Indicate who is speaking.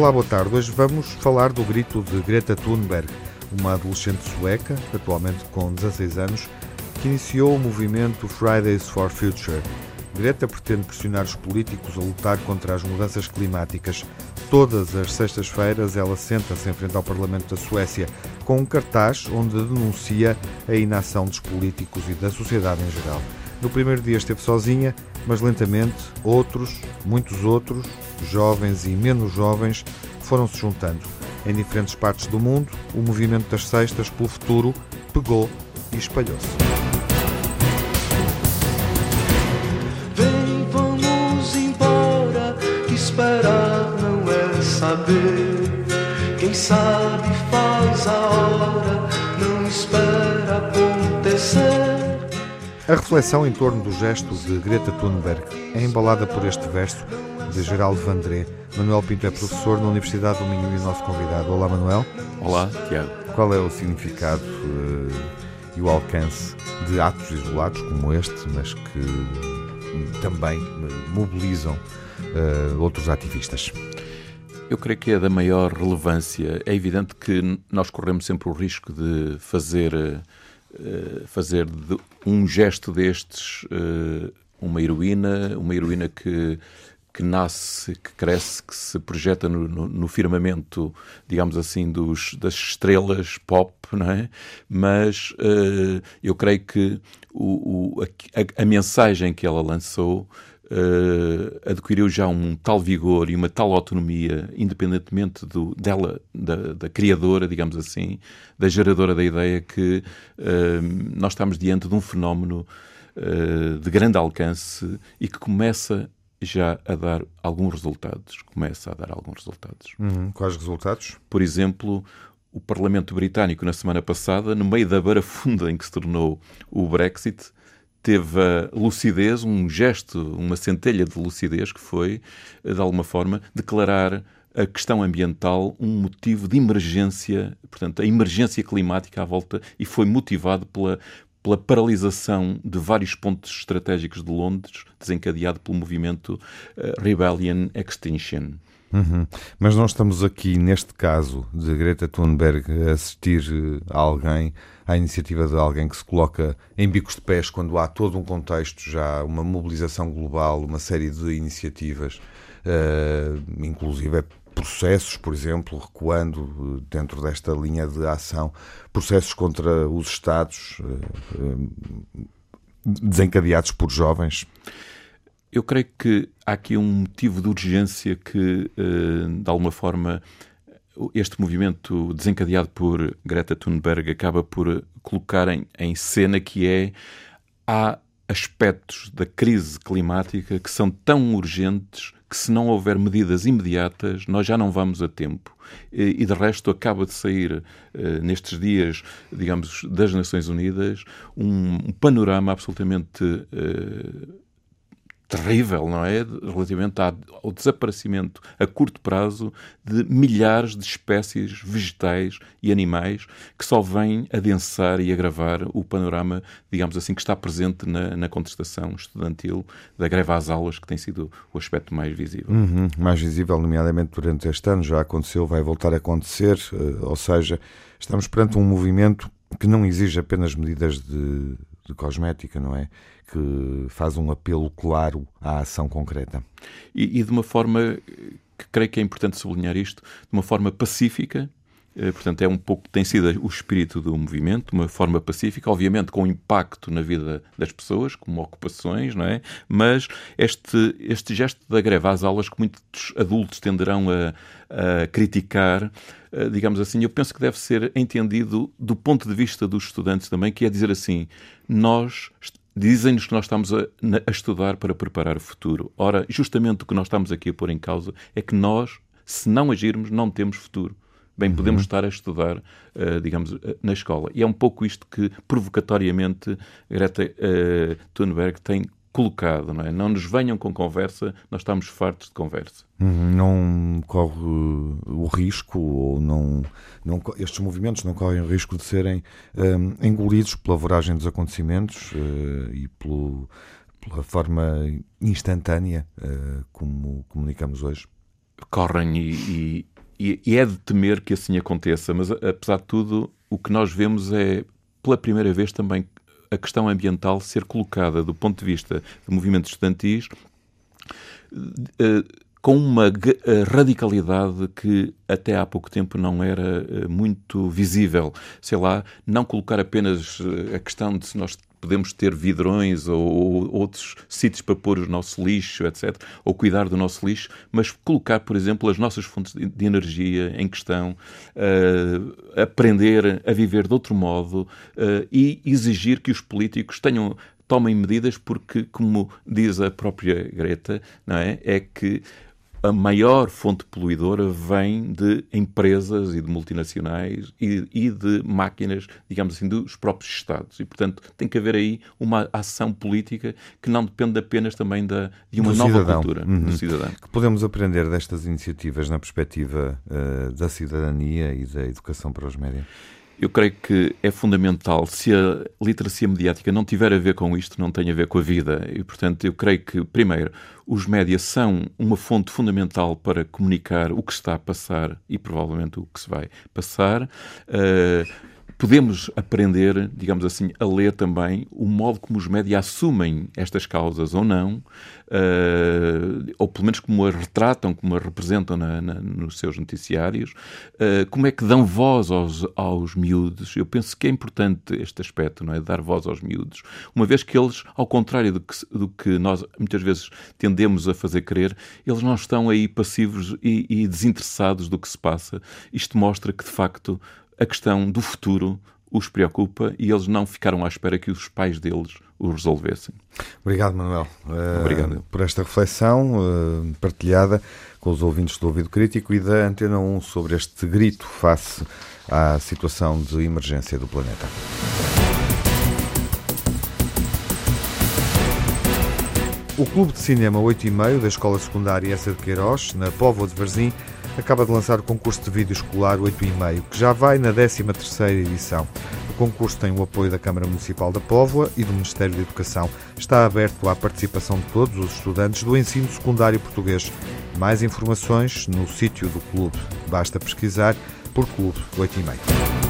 Speaker 1: Olá, boa tarde. Hoje vamos falar do grito de Greta Thunberg, uma adolescente sueca, atualmente com 16 anos, que iniciou o movimento Fridays for Future. Greta pretende pressionar os políticos a lutar contra as mudanças climáticas. Todas as sextas-feiras ela senta-se em frente ao Parlamento da Suécia com um cartaz onde denuncia a inação dos políticos e da sociedade em geral. No primeiro dia esteve sozinha, mas lentamente outros, muitos outros, jovens e menos jovens, foram se juntando. Em diferentes partes do mundo, o movimento das Sextas pelo Futuro pegou e espalhou-se.
Speaker 2: Vem, vamos embora, que esperar não é saber. Quem sabe faz A
Speaker 1: reflexão em torno do gesto de Greta Thunberg é embalada por este verso de Geraldo Vandré. Manuel Pinto é professor na Universidade do Minho e nosso convidado. Olá, Manuel.
Speaker 3: Olá, Tiago.
Speaker 1: Qual é o significado uh, e o alcance de atos isolados como este, mas que também mobilizam uh, outros ativistas?
Speaker 3: Eu creio que é da maior relevância. É evidente que nós corremos sempre o risco de fazer eh, fazer de um gesto destes uh, uma heroína, uma heroína que, que nasce, que cresce, que se projeta no, no, no firmamento, digamos assim, dos, das estrelas pop, não é? Mas uh, eu creio que o, o a, a, mensagem que ela lançou uh, adquiriu já um tal vigor e uma tal autonomia, independentemente do, dela, da, da criadora, digamos assim, da geradora da ideia, que uh, nós estamos diante de um fenómeno uh, de grande alcance e que começa já a dar alguns resultados. Começa a dar alguns resultados.
Speaker 1: Uhum. Quais resultados?
Speaker 3: Por exemplo, o Parlamento Britânico, na semana passada, no meio da barafunda em que se tornou o Brexit, teve a lucidez, um gesto, uma centelha de lucidez, que foi, de alguma forma, declarar a questão ambiental um motivo de emergência, portanto, a emergência climática à volta, e foi motivado pela, pela paralisação de vários pontos estratégicos de Londres, desencadeado pelo movimento uh, Rebellion Extinction.
Speaker 1: Uhum. Mas não estamos aqui, neste caso de Greta Thunberg, a assistir eh, a alguém, à iniciativa de alguém que se coloca em bicos de pés quando há todo um contexto, já uma mobilização global, uma série de iniciativas, uh, inclusive processos, por exemplo, recuando dentro desta linha de ação, processos contra os Estados uh, desencadeados por jovens.
Speaker 3: Eu creio que há aqui um motivo de urgência que, eh, de alguma forma, este movimento desencadeado por Greta Thunberg acaba por colocar em, em cena que é há aspectos da crise climática que são tão urgentes que se não houver medidas imediatas nós já não vamos a tempo. E, de resto acaba de sair uh, nestes dias, digamos, das Nações Unidas um, panorama absolutamente uh, terrível, não é? Relativamente ao desaparecimento a curto prazo de milhares de espécies vegetais e animais que só vêm adensar e agravar o panorama, digamos assim, que está presente na, na contestação estudantil da greve às aulas, que tem sido o aspecto mais visível.
Speaker 1: Uhum, mais visível, nomeadamente durante este ano, já aconteceu, vai voltar a acontecer, eh, ou seja, estamos perante um movimento que não exige apenas medidas de, de cosmética, não é? que faz um apelo claro à ação concreta.
Speaker 3: E, e de uma forma que creio que é importante sublinhar isto, de uma forma pacífica, eh, portanto, é um pouco, tem sido o espírito do movimento, uma forma pacífica, obviamente com impacto na vida das pessoas, como ocupações, não é? Mas este, este gesto da greve às aulas que muitos adultos tenderão a, a criticar, eh, digamos assim, eu penso que deve ser entendido do ponto de vista dos estudantes também, que é dizer assim, nós Dizem-nos que nós estamos a, a, estudar para preparar o futuro. Ora, justamente o que nós estamos aqui a pôr em causa é que nós, se não agirmos, não temos futuro. Bem, podemos uhum. estar a estudar, uh, digamos, uh, na escola. E é um pouco isto que, provocatoriamente, Greta uh, Thunberg tem colocado, não é? Não nos venham com conversa, nós estamos fartos de conversa.
Speaker 1: Uhum, não corre o risco, ou não, não, estes movimentos não correm o risco de serem um, engolidos pela voragem dos acontecimentos uh, e pelo, pela forma instantânea uh, como comunicamos hoje?
Speaker 3: correm e, e, e é de temer que assim aconteça, mas apesar de tudo, o que nós vemos é, pela primeira vez também, a questão ambiental ser colocada do ponto de vista de movimentos estudantis eh, com uma eh, radicalidade que até há pouco tempo não era eh, muito visível. Sei lá, não colocar apenas a questão de se nós podemos ter vidrões ou, ou, outros sítios para pôr o nosso lixo, etc., ou cuidar do nosso lixo, mas colocar, por exemplo, as nossas fontes de energia em questão, uh, aprender a viver de outro modo uh, e exigir que os políticos tenham tomem medidas porque, como diz a própria Greta, não é, é que a maior fonte poluidora vem de empresas e de multinacionais e, e, de máquinas, digamos assim, dos próprios Estados. E, portanto, tem que haver aí uma ação política que não depende apenas também da, de uma do nova cidadão. cultura uhum. do cidadão.
Speaker 1: Que podemos aprender destas iniciativas na perspectiva uh, da cidadania e da educação para os médias?
Speaker 3: Eu creio que é fundamental, se a literacia mediática não tiver a ver com isto, não tem a ver com a vida. E, portanto, eu creio que, primeiro, os médias são uma fonte fundamental para comunicar o que está a passar e provavelmente o que se vai passar. Uh, podemos aprender, digamos assim, a ler também o modo como os médias assumem estas causas ou não, uh, ou pelo menos como a retratam, como a representam na, na, nos seus noticiários, uh, como é que dão voz aos, aos miúdos. Eu penso que é importante este aspecto, não é? Dar voz aos miúdos, uma vez que eles, ao contrário do que, do que nós muitas vezes tendemos a fazer crer, eles não estão aí passivos e, e desinteressados do que se passa. Isto mostra que, de facto, a questão do futuro os preocupa e eles não ficaram à espera que os pais deles o resolvessem.
Speaker 1: Obrigado, Manuel,
Speaker 3: uh, Obrigado.
Speaker 1: por esta reflexão uh, partilhada com os ouvintes do Ouvido Crítico e da Antena 1 sobre este grito face à situação de emergência do planeta. O Clube de Cinema 8 e meio da Escola Secundária Essa de Queiroz, na Póvoa de Varzim, acaba de lançar o concurso de vídeo escolar 8,5, que já vai na 13ª edição. O concurso tem o apoio da Câmara Municipal da Póvoa e do Ministério da Educação. Está aberto à participação de todos os estudantes do ensino secundário português. Mais informações no sítio do clube. Basta pesquisar por Clube 8,5.